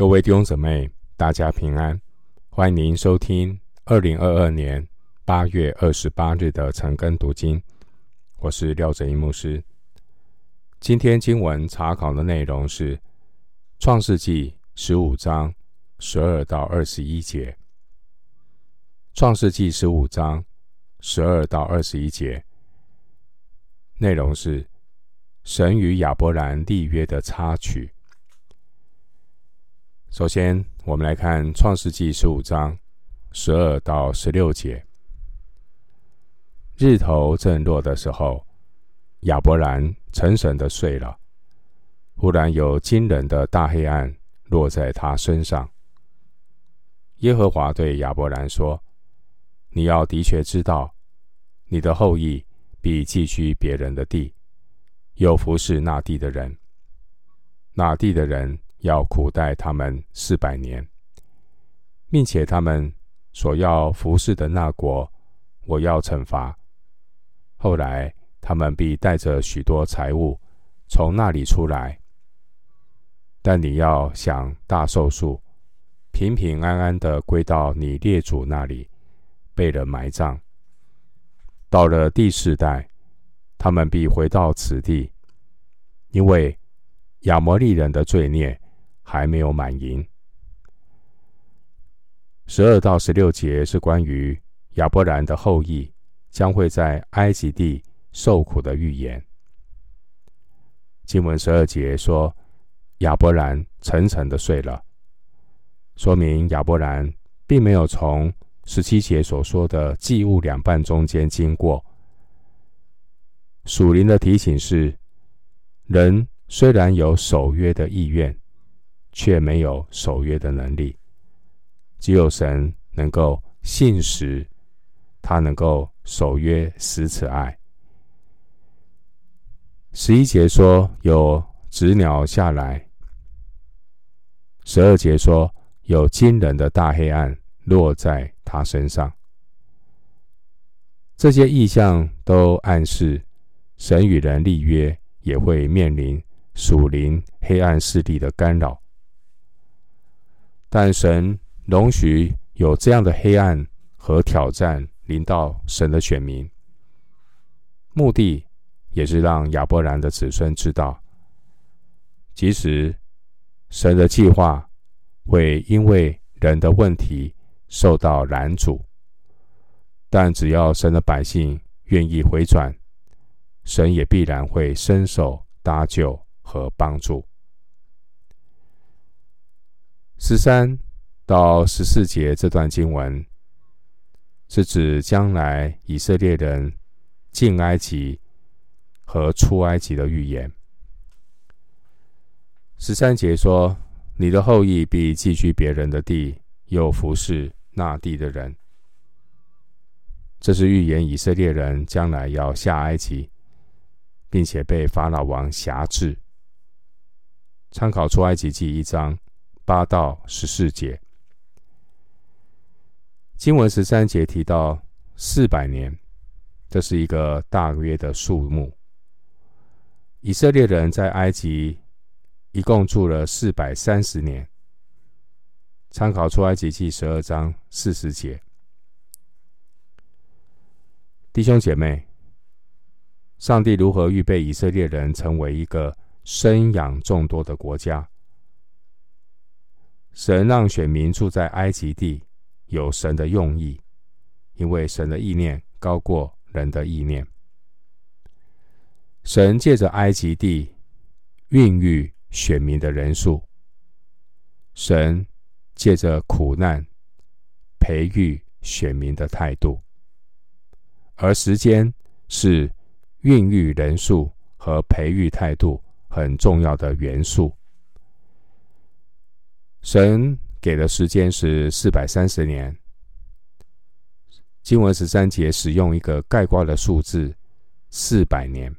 各位弟兄姊妹，大家平安！欢迎您收听二零二二年八月二十八日的晨更读经。我是廖哲一牧师。今天经文查考的内容是《创世记》十五章十二到二十一节。《创世记》十五章十二到二十一节内容是神与亚伯兰立约的插曲。首先，我们来看《创世记》十五章十二到十六节。日头正落的时候，亚伯兰沉沉的睡了。忽然有惊人的大黑暗落在他身上。耶和华对亚伯兰说：“你要的确知道，你的后裔必寄居别人的地，又服侍那地的人。那地的人。”要苦待他们四百年，并且他们所要服侍的那国，我要惩罚。后来他们必带着许多财物从那里出来，但你要享大寿数，平平安安的归到你列祖那里，被人埋葬。到了第四代，他们必回到此地，因为亚摩利人的罪孽。还没有满盈。十二到十六节是关于亚伯兰的后裔将会在埃及地受苦的预言。经文十二节说，亚伯兰沉沉的睡了，说明亚伯兰并没有从十七节所说的祭物两半中间经过。属灵的提醒是，人虽然有守约的意愿。却没有守约的能力，只有神能够信实，他能够守约施慈爱。十一节说有纸鸟下来，十二节说有惊人的大黑暗落在他身上。这些意象都暗示神与人立约，也会面临属灵黑暗势力的干扰。但神容许有这样的黑暗和挑战临到神的选民，目的也是让亚伯兰的子孙知道，即使神的计划会因为人的问题受到拦阻，但只要神的百姓愿意回转，神也必然会伸手搭救和帮助。十三到十四节这段经文，是指将来以色列人进埃及和出埃及的预言。十三节说：“你的后裔必寄居别人的地，又服侍那地的人。”这是预言以色列人将来要下埃及，并且被法老王辖制。参考出埃及记一章。八到十四节，经文十三节提到四百年，这是一个大约的数目。以色列人在埃及一共住了四百三十年。参考出埃及记十二章四十节，弟兄姐妹，上帝如何预备以色列人成为一个生养众多的国家？神让选民住在埃及地，有神的用意，因为神的意念高过人的意念。神借着埃及地孕育选民的人数，神借着苦难培育选民的态度，而时间是孕育人数和培育态度很重要的元素。神给的时间是四百三十年。经文十三节使用一个概括的数字，四百年。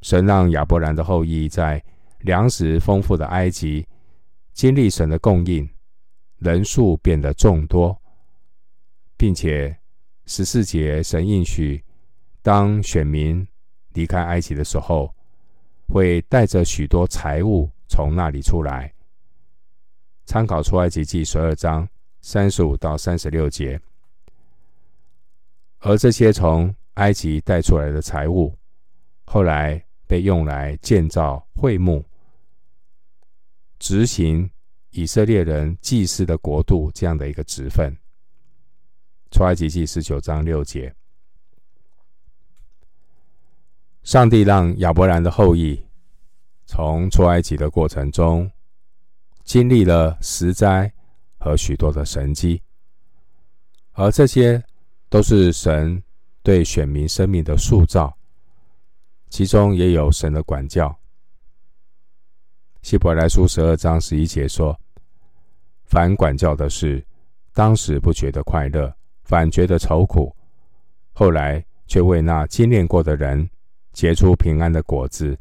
神让亚伯兰的后裔在粮食丰富的埃及经历神的供应，人数变得众多，并且十四节神应许，当选民离开埃及的时候，会带着许多财物。从那里出来，参考出埃及记十二章三十五到三十六节。而这些从埃及带出来的财物，后来被用来建造会幕，执行以色列人祭祀的国度这样的一个职分。出埃及记十九章六节，上帝让亚伯兰的后裔从出埃及的过程中，经历了十灾和许多的神迹，而这些。都是神对选民生命的塑造，其中也有神的管教。希伯来书十二章十一节说：“凡管教的事，当时不觉得快乐，反觉得愁苦；后来却为那经练过的人结出平安的果子，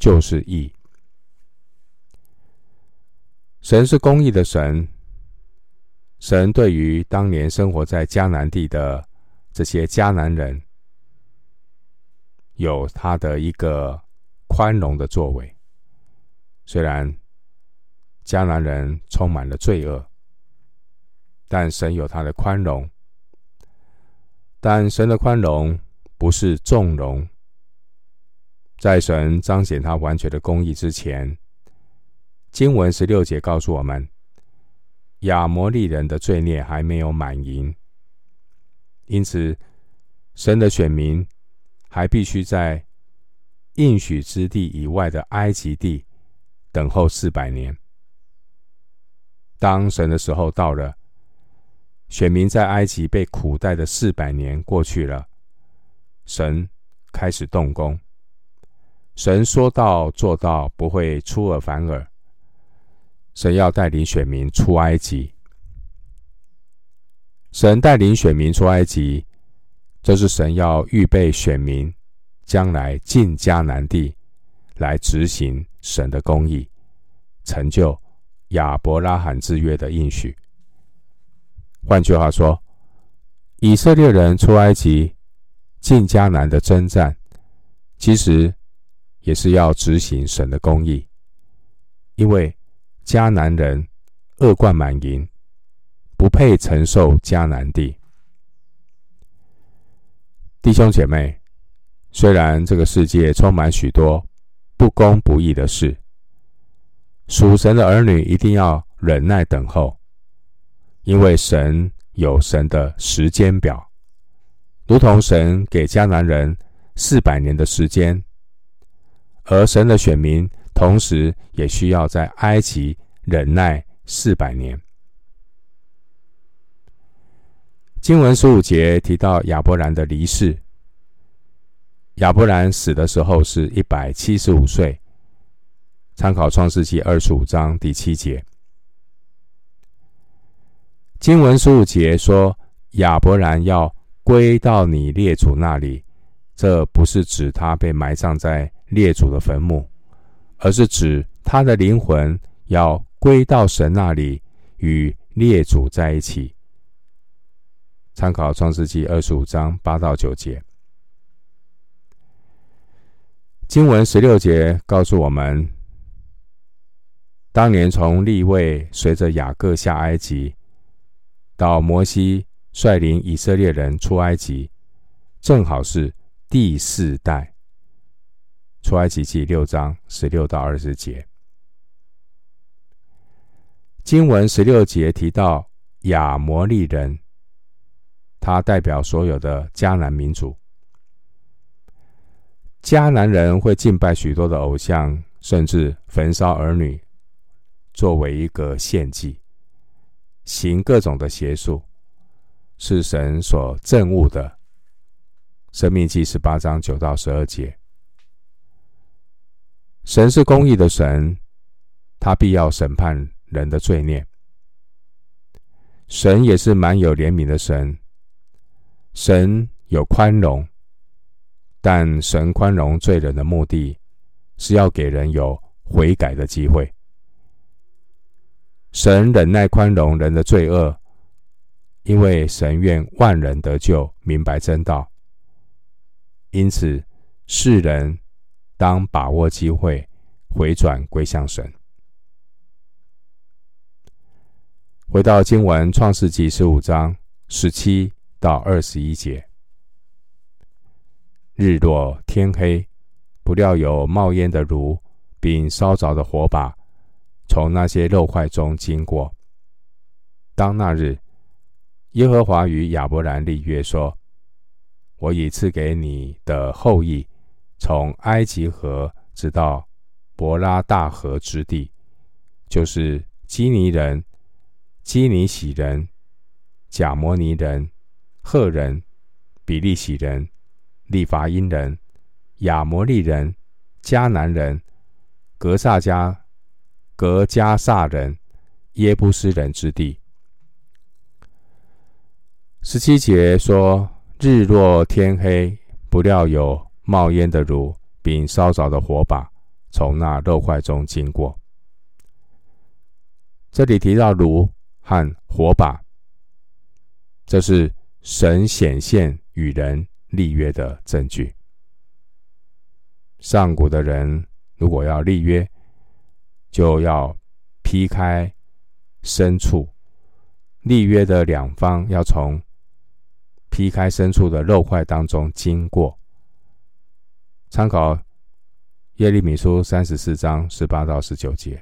就是义。”神是公义的神。神对于当年生活在迦南地的这些迦南人，有他的一个宽容的作为。虽然迦南人充满了罪恶，但神有他的宽容。但神的宽容不是纵容，在神彰显他完全的公义之前，经文十六节告诉我们。亚摩利人的罪孽还没有满盈，因此神的选民还必须在应许之地以外的埃及地等候四百年。当神的时候到了，选民在埃及被苦待的四百年过去了，神开始动工。神说到做到，不会出尔反尔。神要带领选民出埃及，神带领选民出埃及，这是神要预备选民将来进迦南地，来执行神的公义，成就亚伯拉罕之约的应许。换句话说，以色列人出埃及进迦南的征战，其实也是要执行神的公义，因为。迦南人恶贯满盈，不配承受迦南地。弟兄姐妹，虽然这个世界充满许多不公不义的事，属神的儿女一定要忍耐等候，因为神有神的时间表，如同神给迦南人四百年的时间，而神的选民。同时，也需要在埃及忍耐四百年。经文十五节提到亚伯兰的离世。亚伯兰死的时候是一百七十五岁。参考创世纪二十五章第七节。经文十五节说亚伯兰要归到你列祖那里，这不是指他被埋葬在列祖的坟墓。而是指他的灵魂要归到神那里，与列祖在一起。参考创世记二十五章八到九节，经文十六节告诉我们，当年从立位随着雅各下埃及，到摩西率领以色列人出埃及，正好是第四代。出埃及记六章十六到二十节，经文十六节提到亚摩利人，他代表所有的迦南民族。迦南人会敬拜许多的偶像，甚至焚烧儿女，作为一个献祭，行各种的邪术，是神所憎恶的。生命记十八章九到十二节。神是公义的神，他必要审判人的罪孽。神也是蛮有怜悯的神，神有宽容，但神宽容罪人的目的，是要给人有悔改的机会。神忍耐宽容人的罪恶，因为神愿万人得救，明白真道。因此，世人。当把握机会，回转归向神。回到经文，《创世纪》十五章十七到二十一节：日落天黑，不料有冒烟的炉，并烧着的火把，从那些肉块中经过。当那日，耶和华与亚伯兰立约说：“我已赐给你的后裔，从埃及河直到伯拉大河之地，就是基尼人、基尼喜人、甲摩尼人、赫人、比利喜人、利伐因人、亚摩利人、迦南人、格萨迦、格迦撒人、耶布斯人之地。”十七节说：“日落天黑，不料有冒烟的炉，并烧着的火把，从那肉块中经过。”这里提到炉和火把，这是神显现与人立约的证据。上古的人如果要立约，就要劈开牲畜，立约的两方要从。劈开牲畜的肉块当中经过，参考耶利米书三十四章十八到十九节。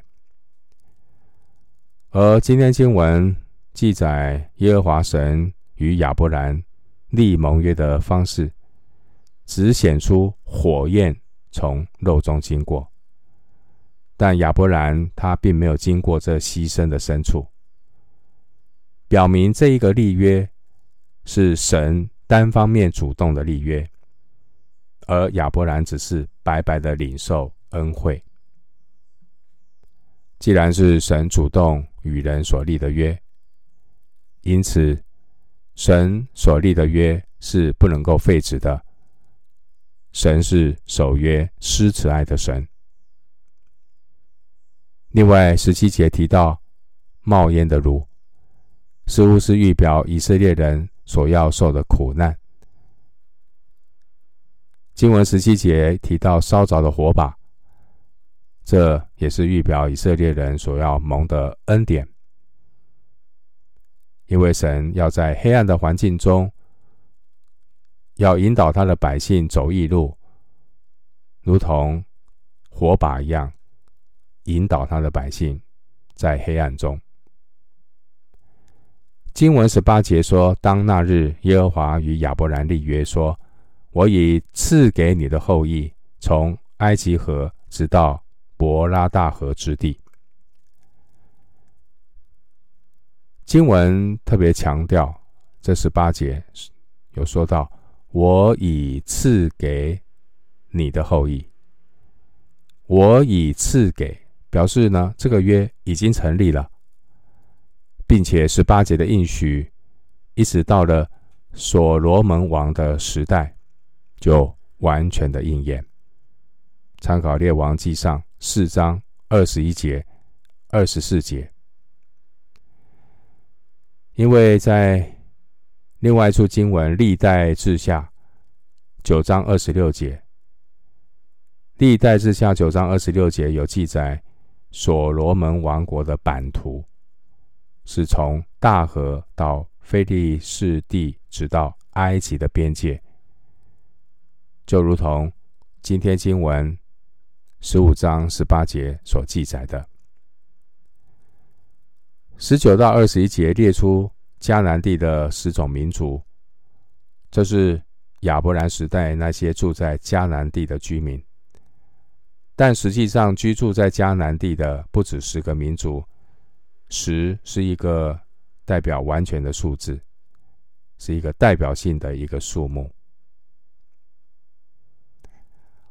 而今天经文记载耶和华神与亚伯兰立盟约的方式，只显出火焰从肉中经过，但亚伯兰他并没有经过这牺牲的牲畜，表明这一个立约。是神单方面主动的立约，而亚伯兰只是白白的领受恩惠。既然是神主动与人所立的约，因此神所立的约是不能够废止的。神是守约施慈爱的神。另外，十七节提到冒烟的炉，似乎是预表以色列人。所要受的苦难。经文十七节提到烧着的火把，这也是预表以色列人所要蒙的恩典。因为神要在黑暗的环境中，要引导他的百姓走义路，如同火把一样，引导他的百姓在黑暗中。经文十八节说：“当那日，耶和华与亚伯兰立约说：我已赐给你的后裔，从埃及河直到伯拉大河之地。”经文特别强调，这十八节有说到：“我已赐给你的后裔。”我已赐给，表示呢，这个约已经成立了。并且十八节的应许，一直到了所罗门王的时代，就完全的应验。参考列王记上四章二十一节、二十四节。因为在另外一处经文历代志下九章二十六节，历代志下九章二十六节有记载所罗门王国的版图。是从大河到非利士地，直到埃及的边界，就如同今天经文十五章十八节所记载的。十九到二十一节列出迦南地的十种民族，这是亚伯兰时代那些住在迦南地的居民，但实际上居住在迦南地的不止十个民族。十是一个代表完全的数字，是一个代表性的一个数目。